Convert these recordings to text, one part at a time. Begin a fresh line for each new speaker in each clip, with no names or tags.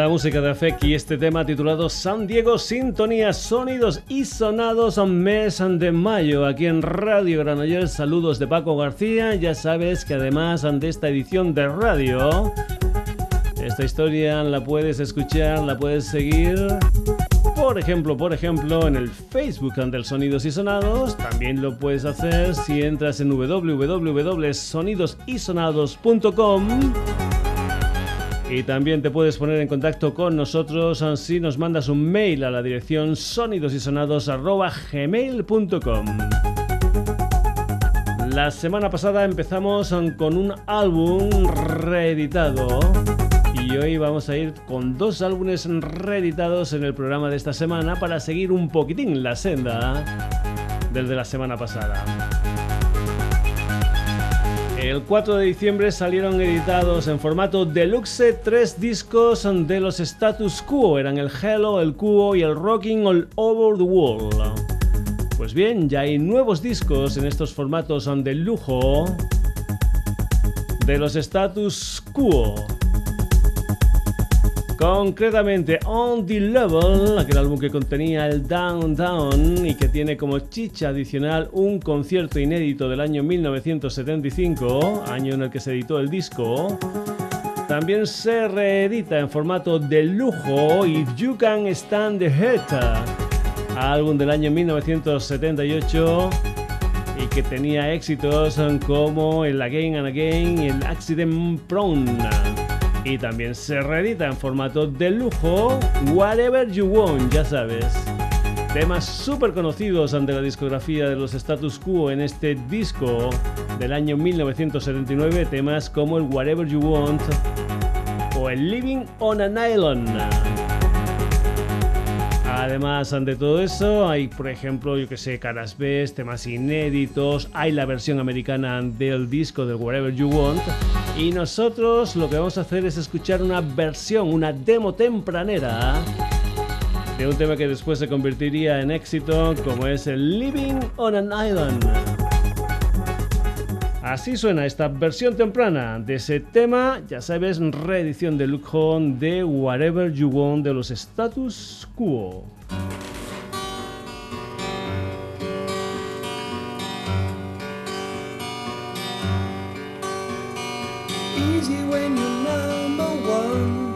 La música de Afek y este tema titulado San Diego Sintonía, Sonidos y Sonados mes de mayo aquí en Radio Granollers. Saludos de Paco García. Ya sabes que además de esta edición de radio, esta historia la puedes escuchar, la puedes seguir. Por ejemplo, por ejemplo, en el Facebook del Sonidos y Sonados, también lo puedes hacer si entras en www.sonidosysonados.com y también te puedes poner en contacto con nosotros si nos mandas un mail a la dirección sonidosysonados.gmail.com La semana pasada empezamos con un álbum reeditado y hoy vamos a ir con dos álbumes reeditados en el programa de esta semana para seguir un poquitín la senda del de la semana pasada. El 4 de diciembre salieron editados en formato deluxe tres discos de los status quo. Eran el Hello, el Cuo y el Rocking All Over the World. Pues bien, ya hay nuevos discos en estos formatos de lujo de los status quo. Concretamente, On the Level, aquel álbum que contenía el Down Down y que tiene como chicha adicional un concierto inédito del año 1975, año en el que se editó el disco. También se reedita en formato de lujo If You Can Stand the Heat, álbum del año 1978 y que tenía éxitos como el Again and Again y el Accident Prone. Y también se reedita en formato de lujo Whatever You Want, ya sabes. Temas súper conocidos ante la discografía de los status quo en este disco del año 1979, temas como el Whatever You Want o el Living on an Island. Además, ante todo eso, hay, por ejemplo, yo que sé, caras B, temas inéditos, hay la versión americana del disco del Whatever You Want. Y nosotros lo que vamos a hacer es escuchar una versión, una demo tempranera de un tema que después se convertiría en éxito, como es el Living on an Island. Así suena esta versión temprana de ese tema, ya sabes, reedición de Luke Home de Whatever You Want de los Status Quo. Easy when you're number one.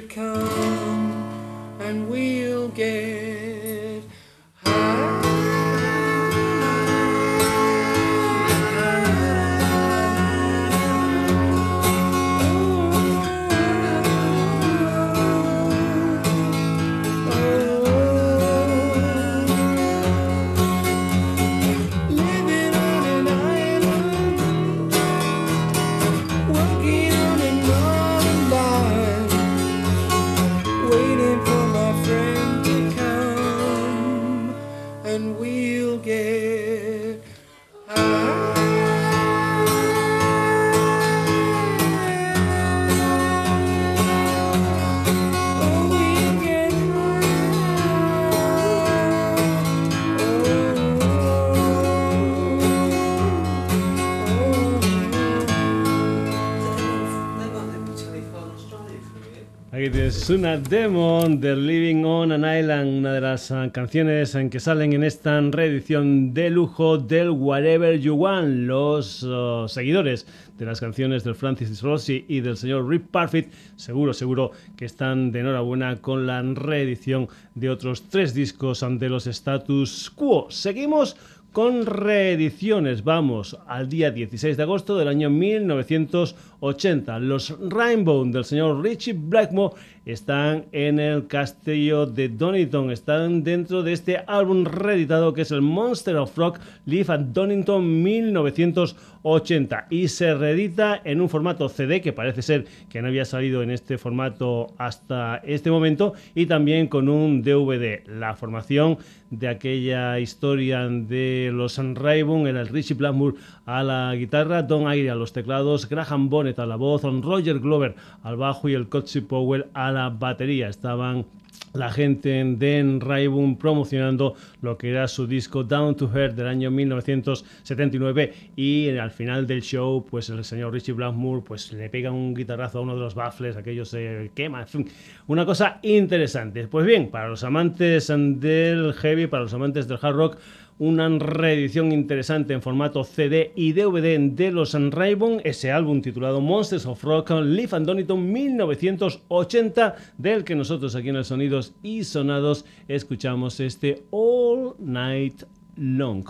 Come and we'll get Aquí tienes una demo de Living on an Island, una de las ah, canciones en que salen en esta reedición de lujo del Whatever You Want. Los ah, seguidores de las canciones del Francis Rossi y del señor Rip Parfit, seguro, seguro que están de enhorabuena con la reedición de otros tres discos de los status quo. Seguimos con reediciones. Vamos al día 16 de agosto del año 1980. Los Rainbow del señor Richie Blackmore están en el castillo de Donington. Están dentro de este álbum reeditado que es el Monster of Rock Live at Donington 1980 y se reedita en un formato CD que parece ser que no había salido en este formato hasta este momento y también con un DVD. La formación de aquella historia de los Rainbow era el Richie Blackmore a la guitarra, Don Aire a los teclados, Graham Bonnet a la voz, Roger Glover al bajo y el Cotsy Powell a la batería. Estaban la gente de Raibun promocionando lo que era su disco Down to Her del año 1979 y al final del show pues el señor Richie Blackmore pues le pega un guitarrazo a uno de los baffles, aquello se quema, en fin, una cosa interesante. Pues bien, para los amantes del heavy, para los amantes del hard rock, una reedición interesante en formato CD y DVD de los Raybon, ese álbum titulado Monsters of Rock Live and Donington 1980, del que nosotros aquí en el Sonidos y Sonados escuchamos este All Night Long.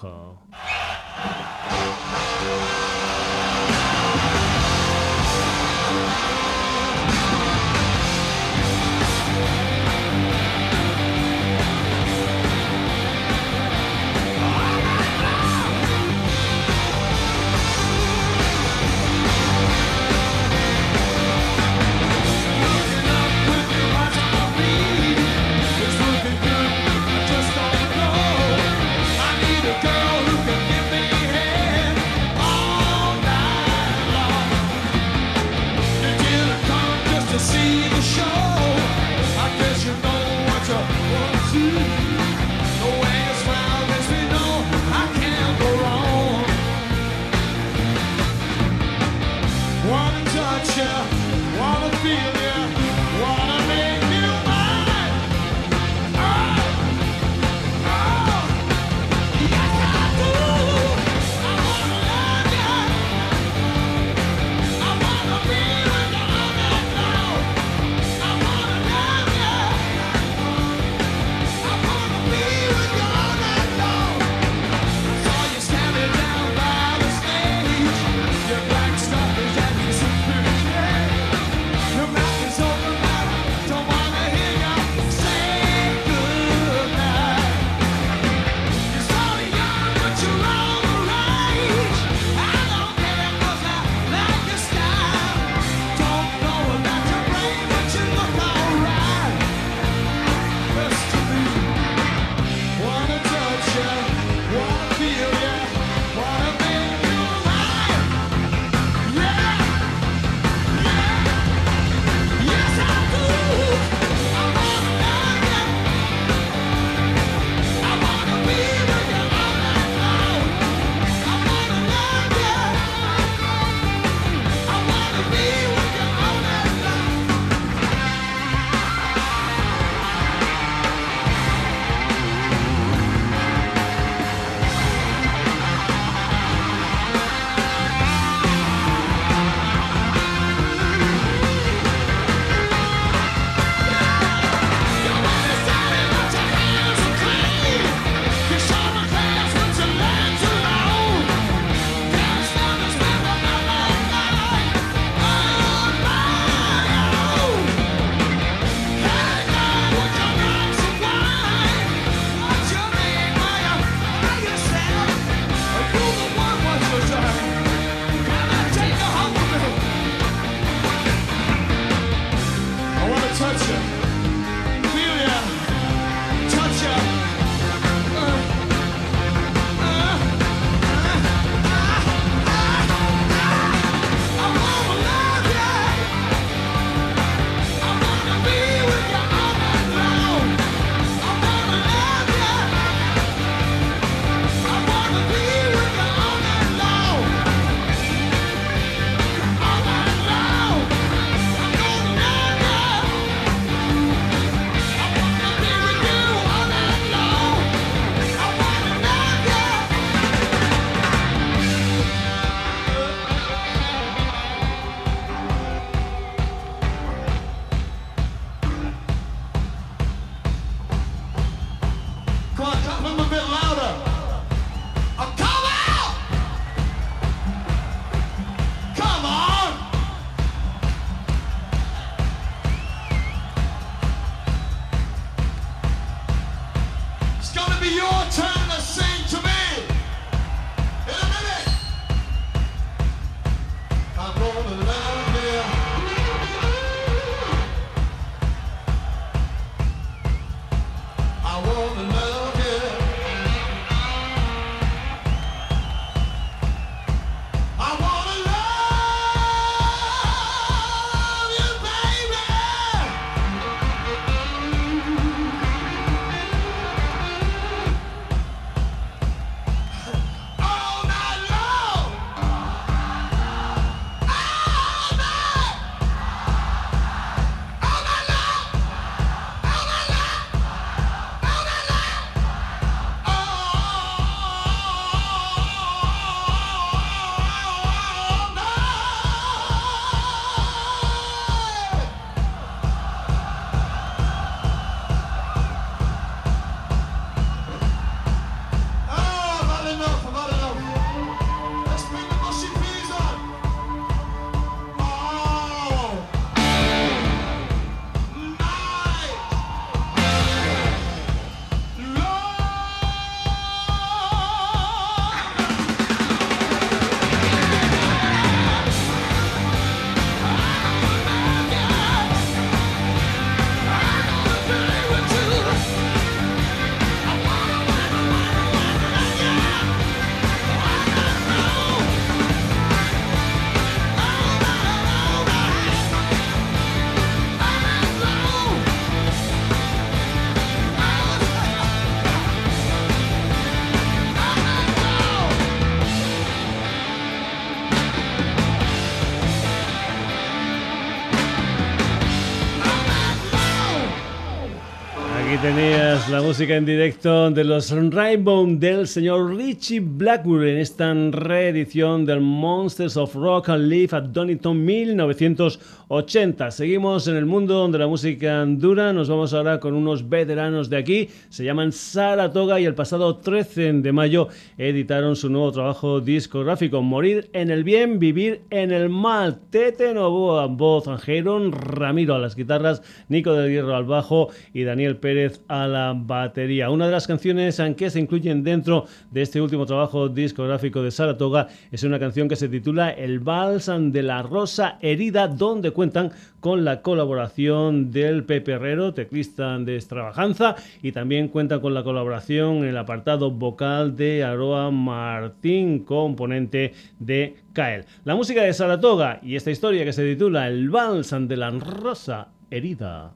Tenías la música en directo de los Rainbow del señor Richie Blackwood en esta reedición del Monsters of Rock and Live at Donington 1980. Seguimos en el mundo de la música dura. Nos vamos ahora con unos veteranos de aquí. Se llaman Saratoga y el pasado 13 de mayo editaron su nuevo trabajo discográfico Morir en el bien, vivir en el mal. Tete Novoa, voz, Jeron Ramiro a las guitarras, Nico del Hierro al bajo y Daniel Pérez a la batería. Una de las canciones que se incluyen dentro de este último trabajo discográfico de Saratoga es una canción que se titula El Balsam de la Rosa Herida, donde cuentan con la colaboración del Pepe Herrero, teclista de Extravaganza, y también cuentan con la colaboración en el apartado vocal de Aroa Martín, componente de Kael. La música de Saratoga y esta historia que se titula El Balsam de la Rosa Herida.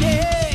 yeah.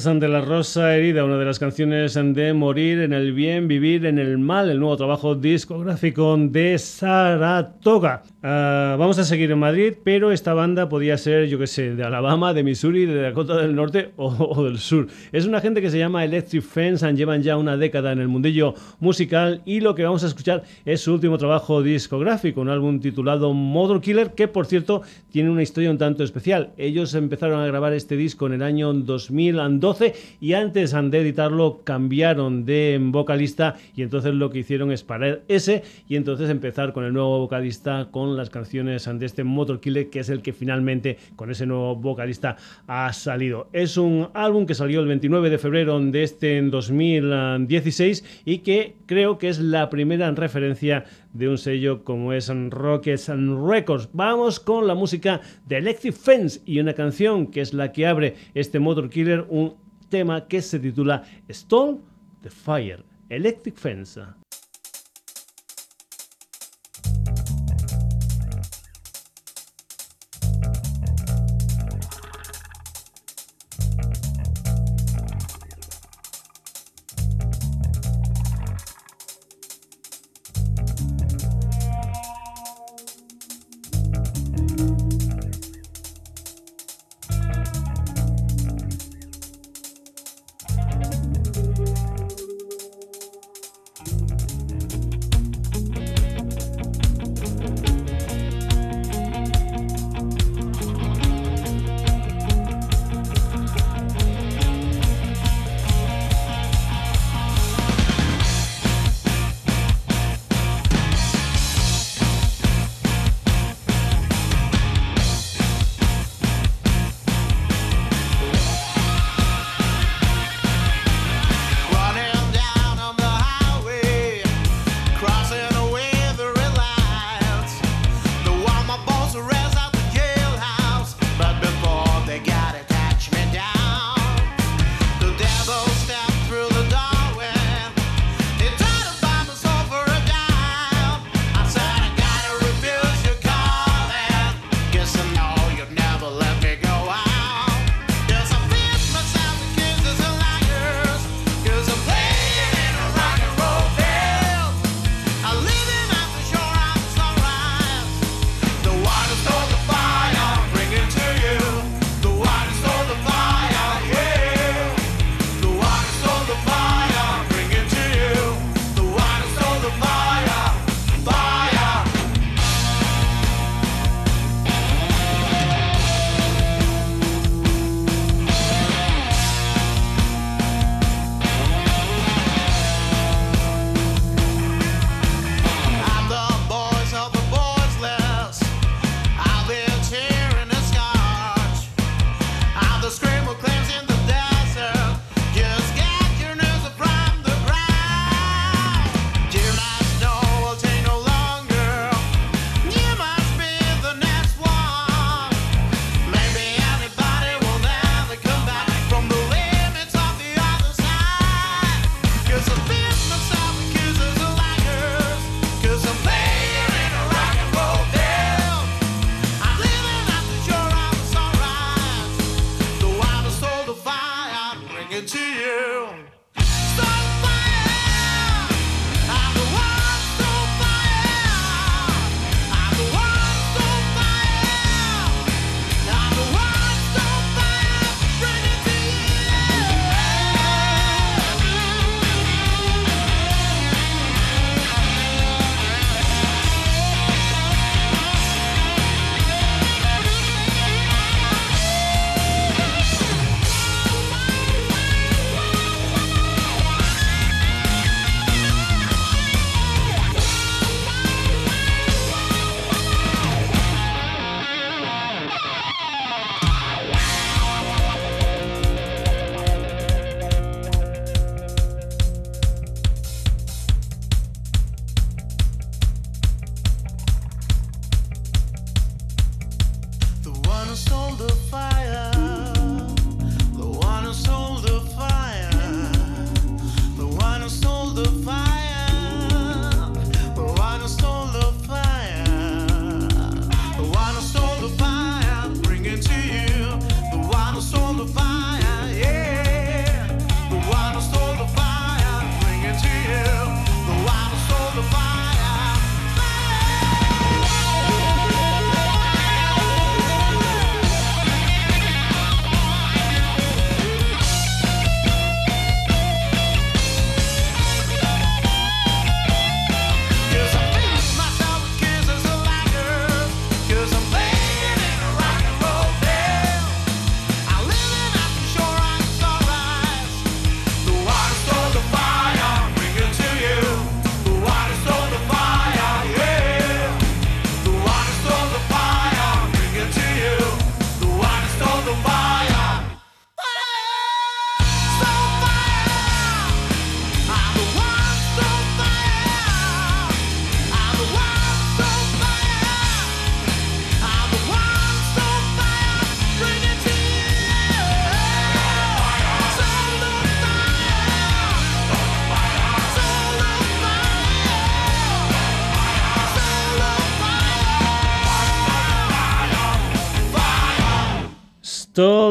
De la Rosa Herida, una de las canciones de Morir en el Bien, Vivir en el Mal, el nuevo trabajo discográfico de Saratoga. Ah, vamos a seguir en Madrid, pero esta banda podía ser, yo qué sé, de Alabama, de Missouri, de Dakota del Norte o, del Sur. Es una gente que se llama Electric Fence, llevan ya una década en el mundillo musical y lo que vamos a escuchar es su último trabajo discográfico, un álbum titulado Mother Killer, que por cierto tiene una historia un tanto especial. Ellos empezaron a grabar este disco en el año 2000 2012 y antes de editarlo cambiaron de vocalista y entonces lo que hicieron es parar ese y entonces empezar con el nuevo vocalista con las canciones de este Motor Killer que es el que finalmente con ese nuevo vocalista ha salido. Es un álbum que salió el 29 de febrero de este 2016 y que creo que es la primera referencia de un sello como es Rockets and Records. Vamos con la música de Electric Fence y una canción que es la que abre este Motor Killer, un tema que se titula Stall the Fire, Electric Fence.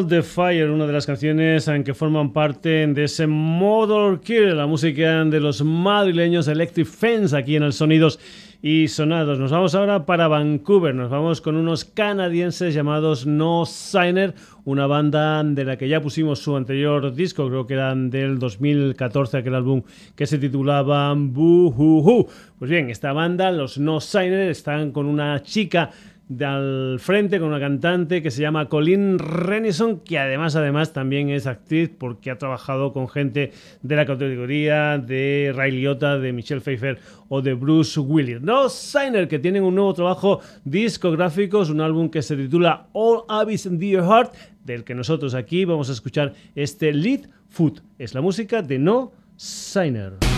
The Fire,
una de las canciones en que forman parte de ese Motor Kill, la música de los madrileños Electric Fence aquí en el Sonidos y Sonados. Nos vamos ahora para Vancouver, nos vamos con unos canadienses llamados No Signer, una banda de la que ya pusimos su anterior disco, creo que eran del 2014, aquel álbum que se titulaba Boo Hoo Hoo. Pues bien, esta banda, los No Signer, están con una chica al frente con una cantante que se llama Colin Renison, que además, además también es actriz porque ha trabajado con gente de la categoría de Ray Liotta, de Michelle Pfeiffer o de Bruce Willis. No Signer, que tienen un nuevo trabajo discográfico, es un álbum que se titula All Abyss Dear Heart, del que nosotros aquí vamos a escuchar este Lead Foot. Es la música de No Signer.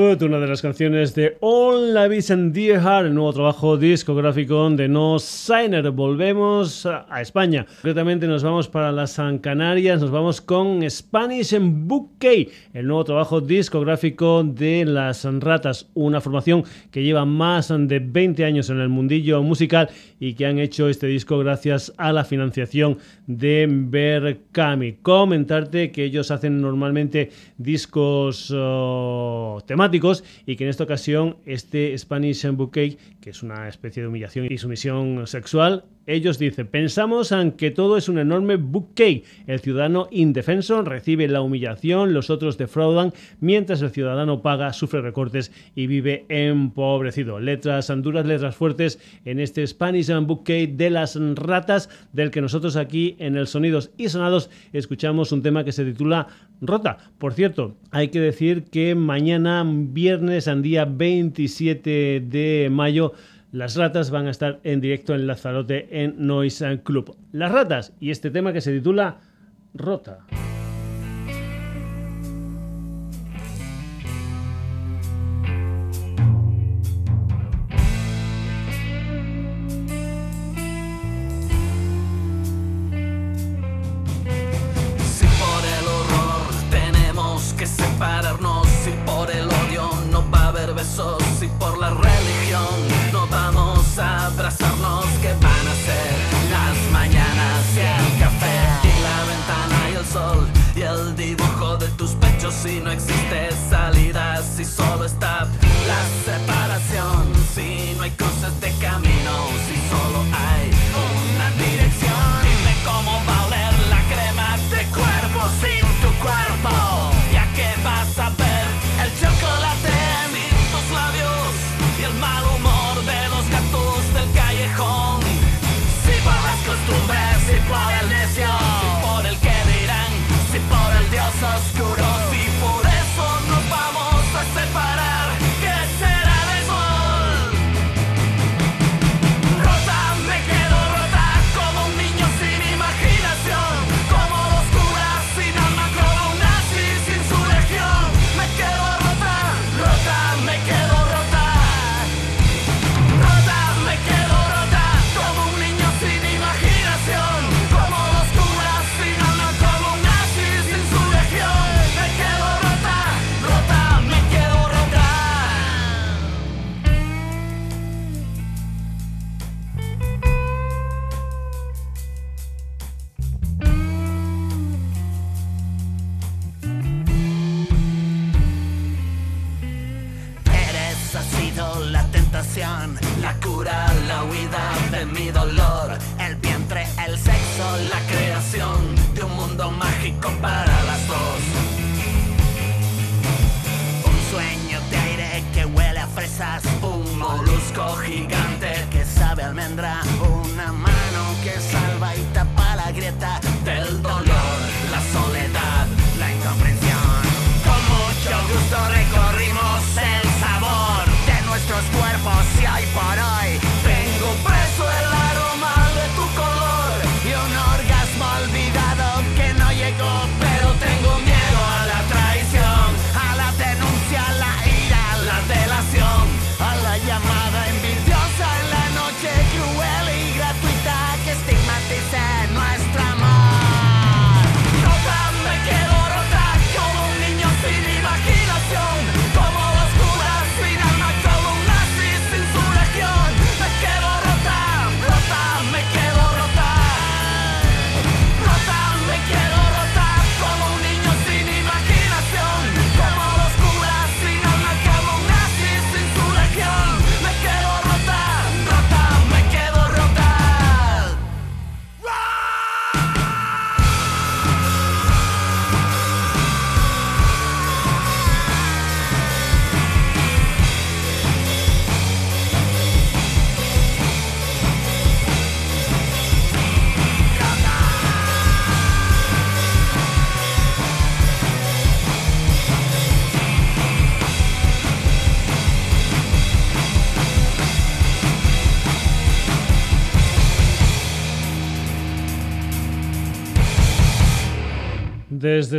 Fleetfoot, una de las canciones de All La and Dear el nuevo trabajo discográfico de No Signer. Volvemos a España. Concretamente nos vamos para las Canarias, nos vamos con Spanish en Bouquet, el nuevo trabajo discográfico de Las Ratas, una formación que lleva más de 20 años en el mundillo musical y que han hecho este disco gracias a la financiación de Berkami. Comentarte que ellos hacen normalmente discos oh, temáticos y que en esta ocasión este Spanish Bouquet, que es una especie de humillación y sumisión sexual, ellos dicen, pensamos en que todo es un enorme bouquet. El ciudadano indefenso recibe la humillación, los otros defraudan, mientras el ciudadano paga, sufre recortes y vive empobrecido. Letras duras, letras fuertes en este Spanish Bouquet de las ratas, del que nosotros aquí en el Sonidos y Sonados escuchamos un tema que se titula Rota. Por cierto, hay que decir que mañana, viernes, en día 27 de mayo, las ratas van a estar en directo en Lazarote en Noise Club. Las ratas y este tema que se titula Rota.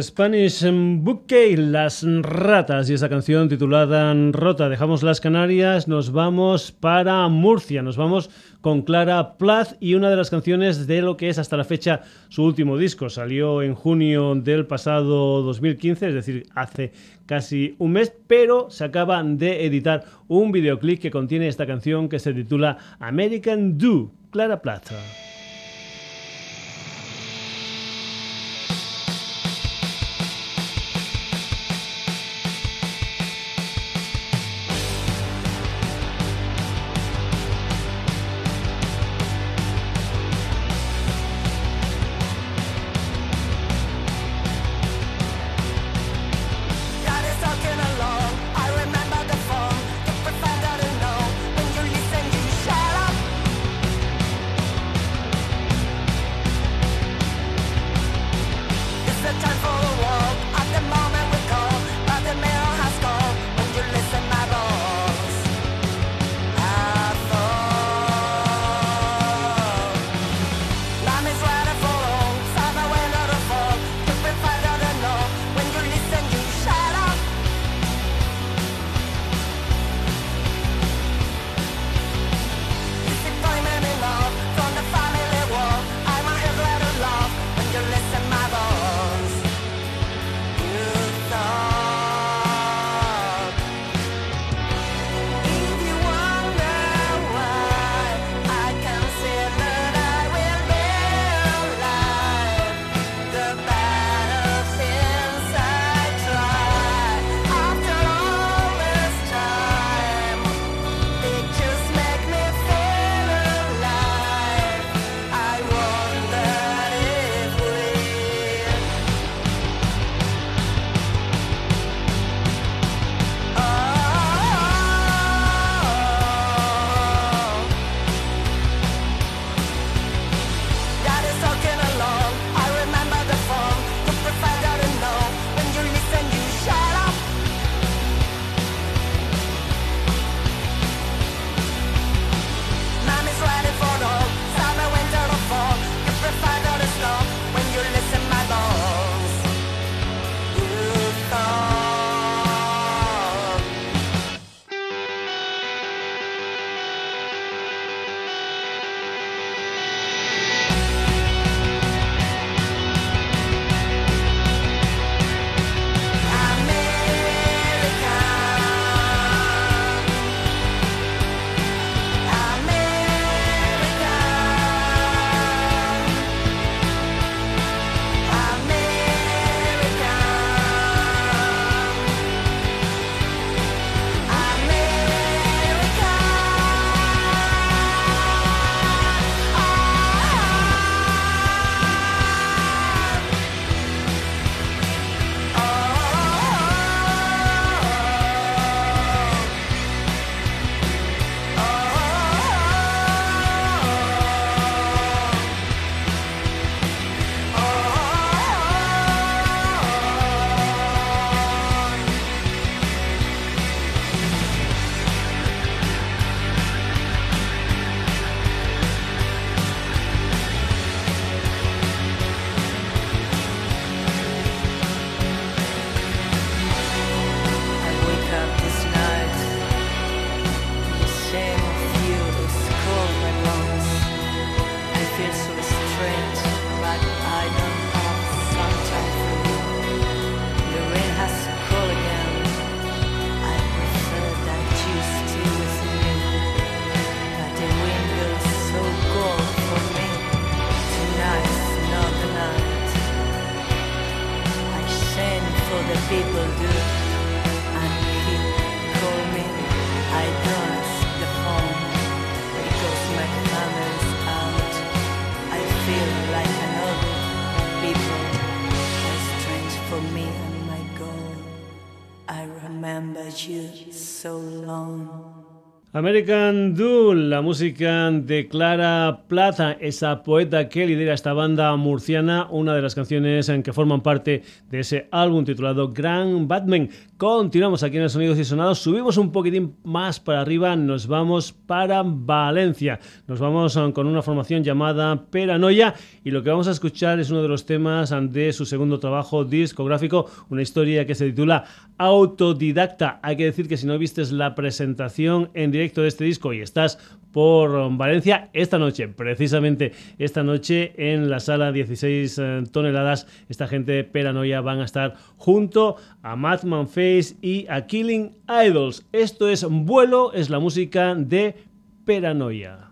Spanish Bouquet, Las Ratas y esa canción titulada Rota. Dejamos las Canarias, nos vamos para Murcia, nos vamos con Clara Plath y una de las canciones de lo que es hasta la fecha su último disco. Salió en junio del pasado 2015, es decir, hace casi un mes, pero se acaba de editar un videoclip que contiene esta canción que se titula American Do, Clara Plath.
American Doll, la música de Clara Plata, esa poeta que lidera esta banda murciana, una de las canciones en que forman parte de ese álbum titulado Grand Batman. Continuamos aquí en el Sonidos y Sonados, subimos un poquitín más para arriba, nos vamos para Valencia. Nos vamos um, con una formación llamada Peranoia y lo que vamos a escuchar es uno de los temas de su segundo trabajo discográfico, una historia que se titula Autodidacta. Hay que decir que si no vistes la presentación en directo de este disco y estás por Valencia esta noche, precisamente esta noche en la sala 16 eh, toneladas, esta gente de Peranoia van a estar junto a Madman Face y a Killing Idols. Esto es Vuelo, es la música de Peranoia.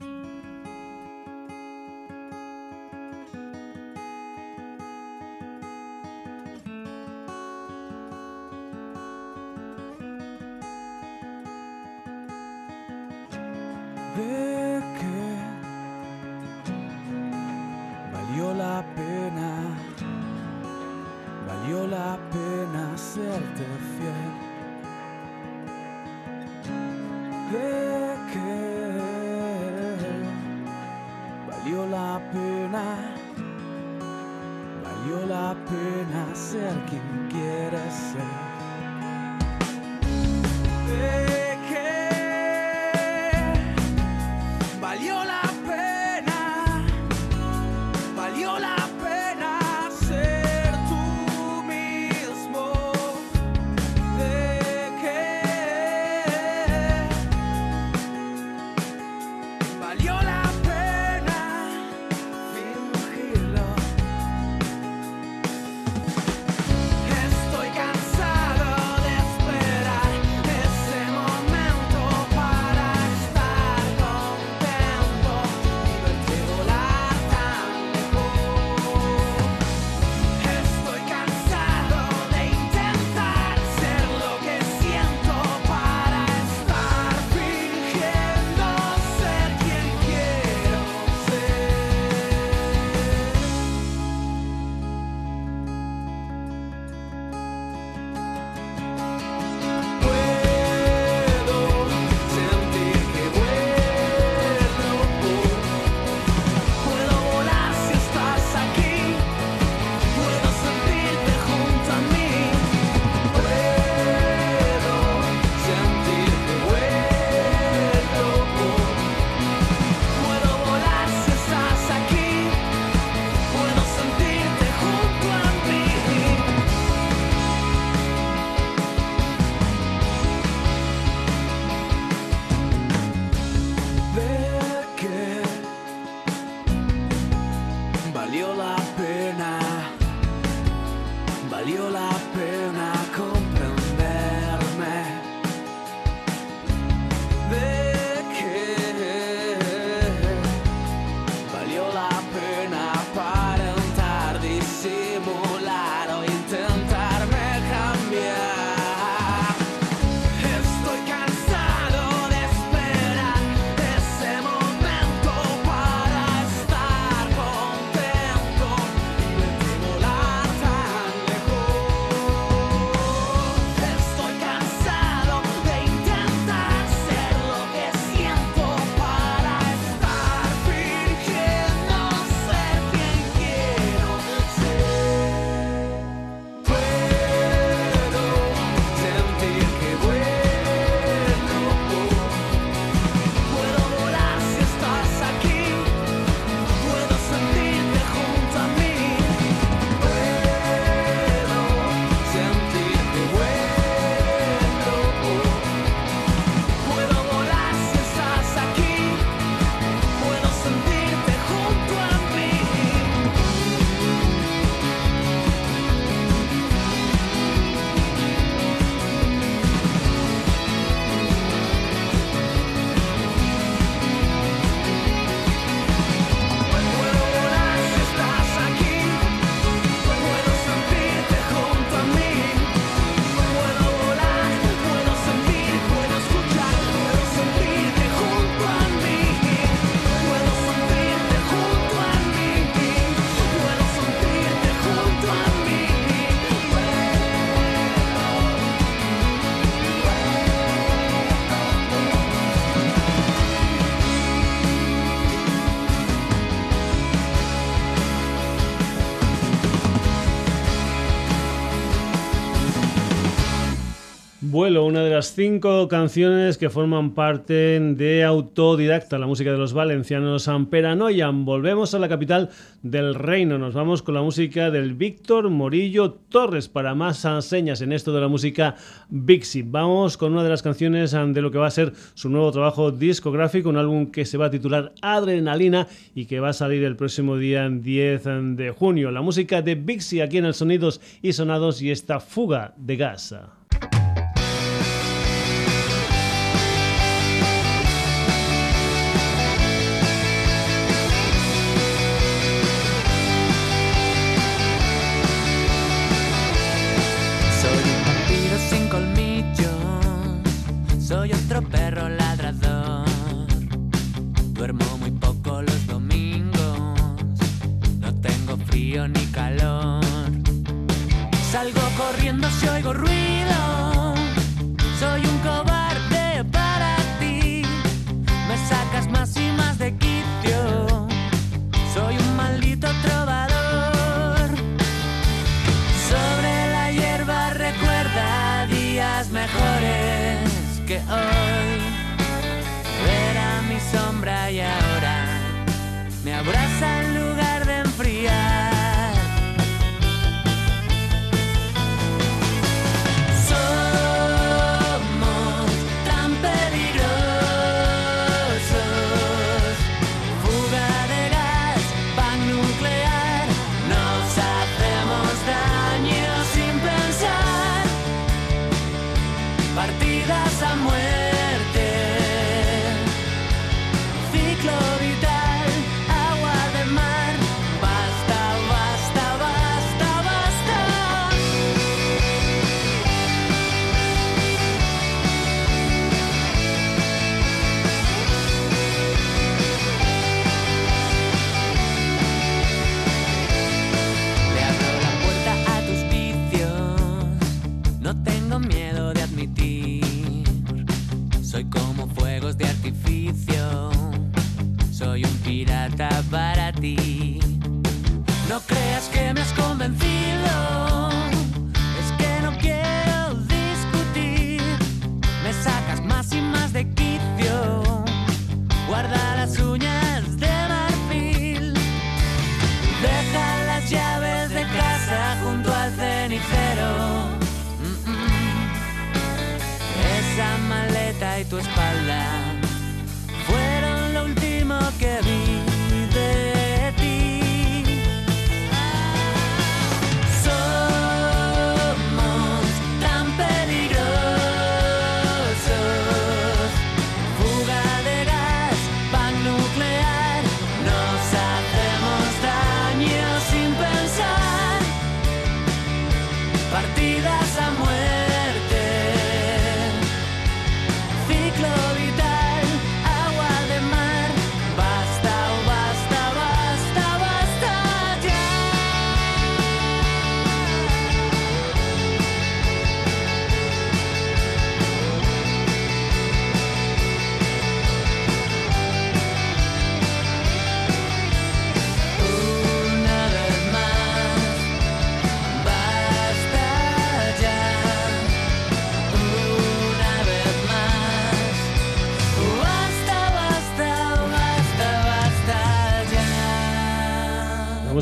Las cinco canciones que forman parte de Autodidacta, la música de los valencianos Amperanoyan. Volvemos a la capital del reino, nos vamos con la música del Víctor Morillo Torres para más señas en esto de la música Bixi. Vamos con una de las canciones de lo que va a ser su nuevo trabajo discográfico, un álbum que se va a titular Adrenalina y que va a salir el próximo día 10 de junio. La música de Bixi aquí en el Sonidos y Sonados y esta fuga de gas.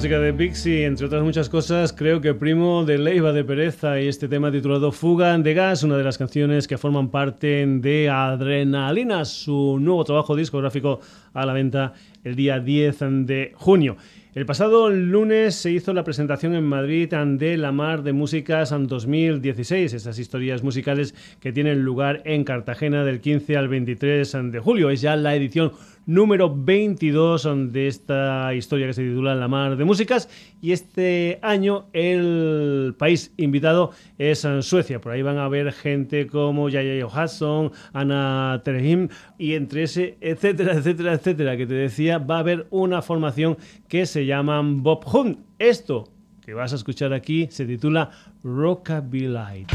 De Bixi, entre otras muchas cosas, creo que primo de Leiva de Pereza y este tema titulado Fuga de Gas, una de las canciones que forman parte de Adrenalina, su nuevo trabajo discográfico a la venta el día 10 de junio. El pasado lunes se hizo la presentación en Madrid de La Mar de Músicas 2016, esas historias musicales que tienen lugar en Cartagena del 15 al 23 de julio. Es ya la edición número 22 de esta historia que se titula La Mar de Músicas. Y este año el país invitado es Suecia. Por ahí van a ver gente como Yaya Johansson, Ana Terhim y entre ese, etcétera, etcétera, etcétera, que te decía, va a haber una formación que se llama Bob Hunt. Esto que vas a escuchar aquí se titula Rockabilly.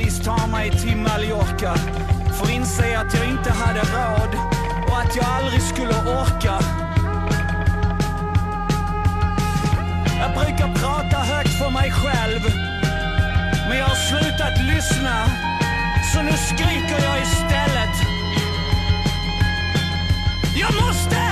precis ta mig till Mallorca för inse att jag inte hade råd och att jag aldrig skulle orka. Jag brukar prata högt för mig själv men jag har slutat lyssna så nu skriker jag istället. Jag måste!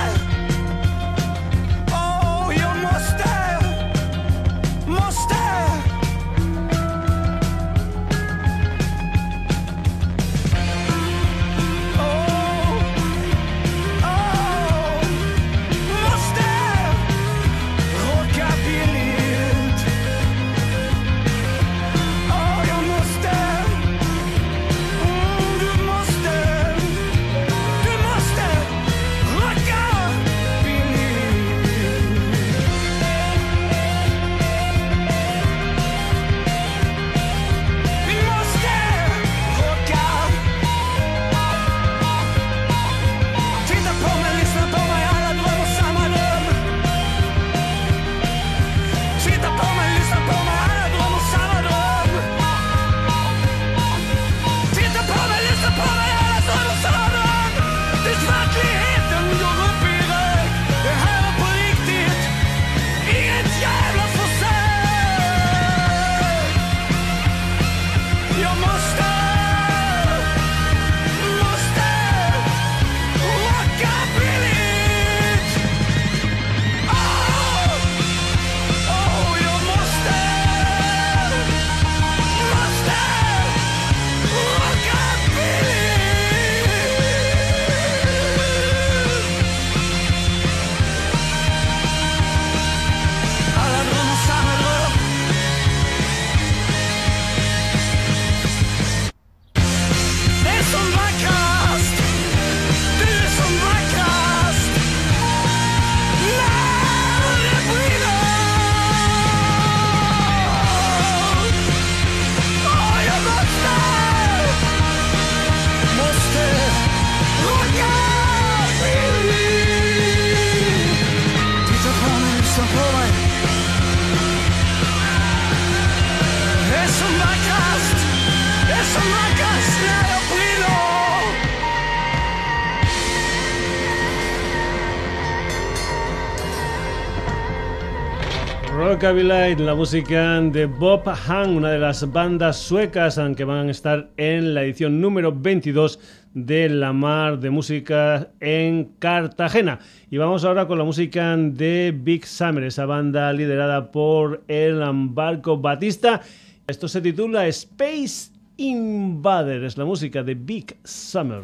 Cavilite, la música de Bob Han, una de las bandas suecas que van a estar en la edición número 22 de la Mar de Música en Cartagena. Y vamos ahora con la música de Big Summer, esa banda liderada por el Barco Batista. Esto se titula Space Invaders, la música de Big Summer.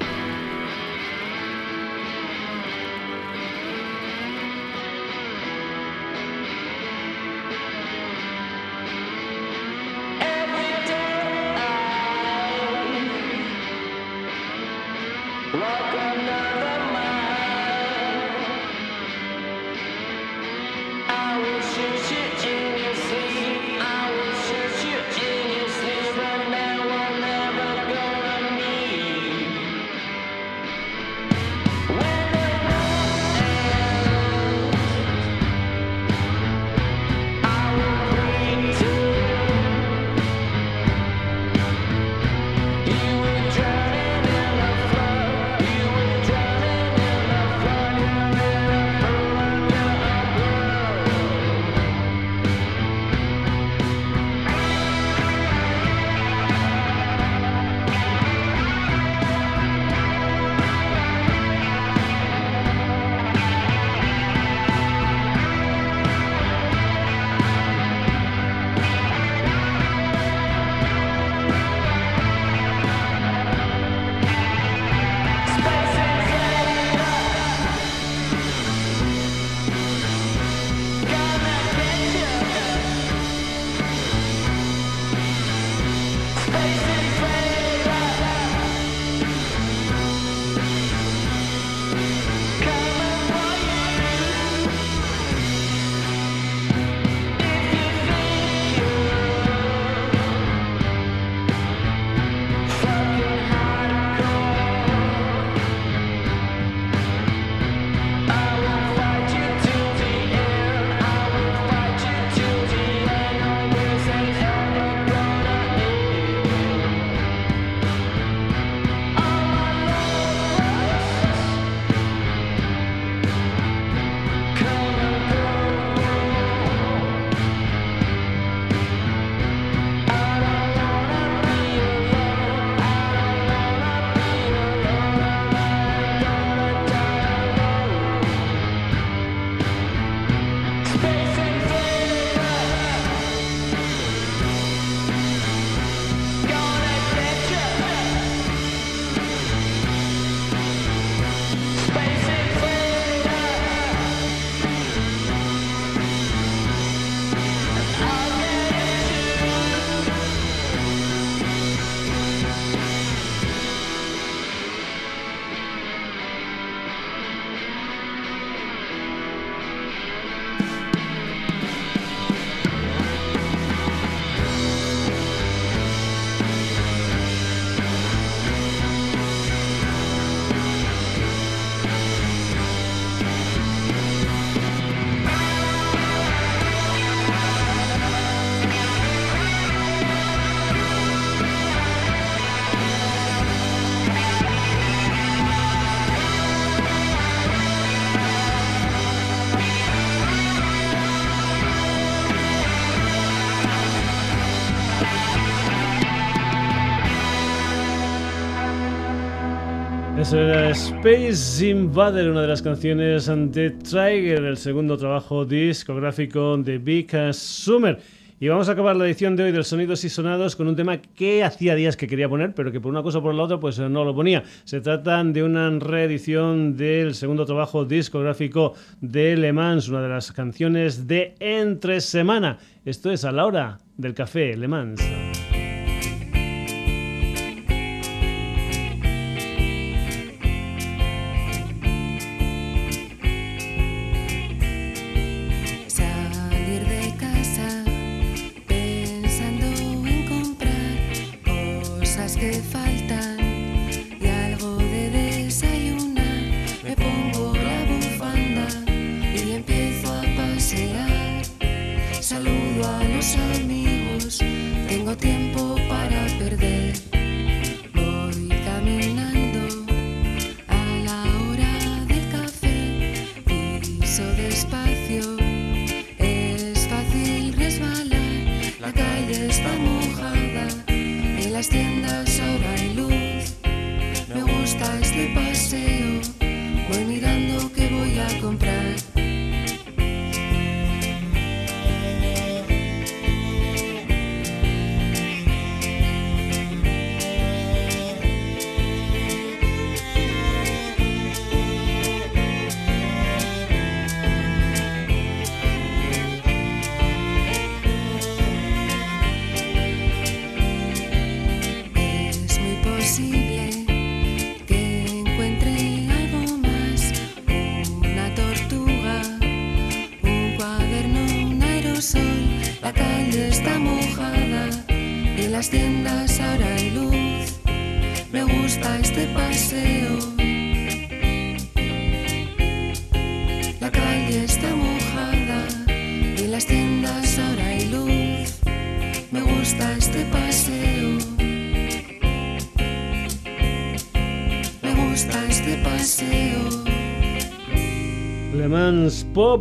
Space Invader, una de las canciones de Trigger, el segundo trabajo discográfico de Big Summer. Y vamos a acabar la edición de hoy del Sonidos y Sonados con un tema que hacía días que quería poner, pero que por una cosa o por la otra pues no lo ponía. Se trata de una reedición del segundo trabajo discográfico de Le Mans, una de las canciones de Entre Semana. Esto es a la hora del café Le Mans.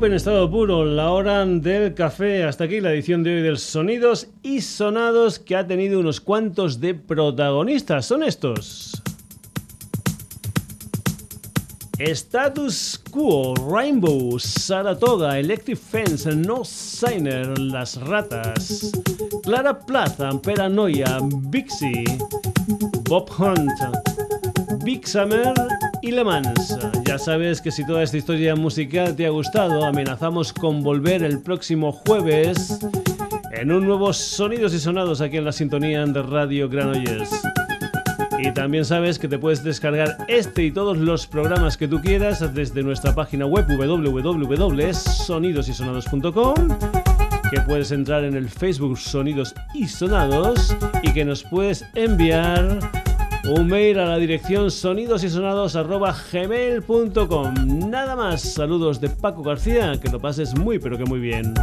En estado puro, la hora del café. Hasta aquí la edición de hoy del Sonidos y Sonados que ha tenido unos cuantos de protagonistas. Son estos. Status Quo, Rainbow, Saratoga, Electric Fence, No Signer, Las Ratas, Clara Plaza, Peranoia, Bixie, Bob Hunt, Big Summer y Le Mans. Ya sabes que si toda esta historia musical te ha gustado, amenazamos con volver el próximo jueves en un nuevo Sonidos y Sonados aquí en la sintonía de Radio Granollers. Y también sabes que te puedes descargar este y todos los programas que tú quieras desde nuestra página web www.sonidosysonados.com que puedes entrar en el Facebook Sonidos y Sonados y que nos puedes enviar un mail a la dirección sonidosysonados.gmail.com Nada más, saludos de Paco García, que lo pases muy pero que muy bien.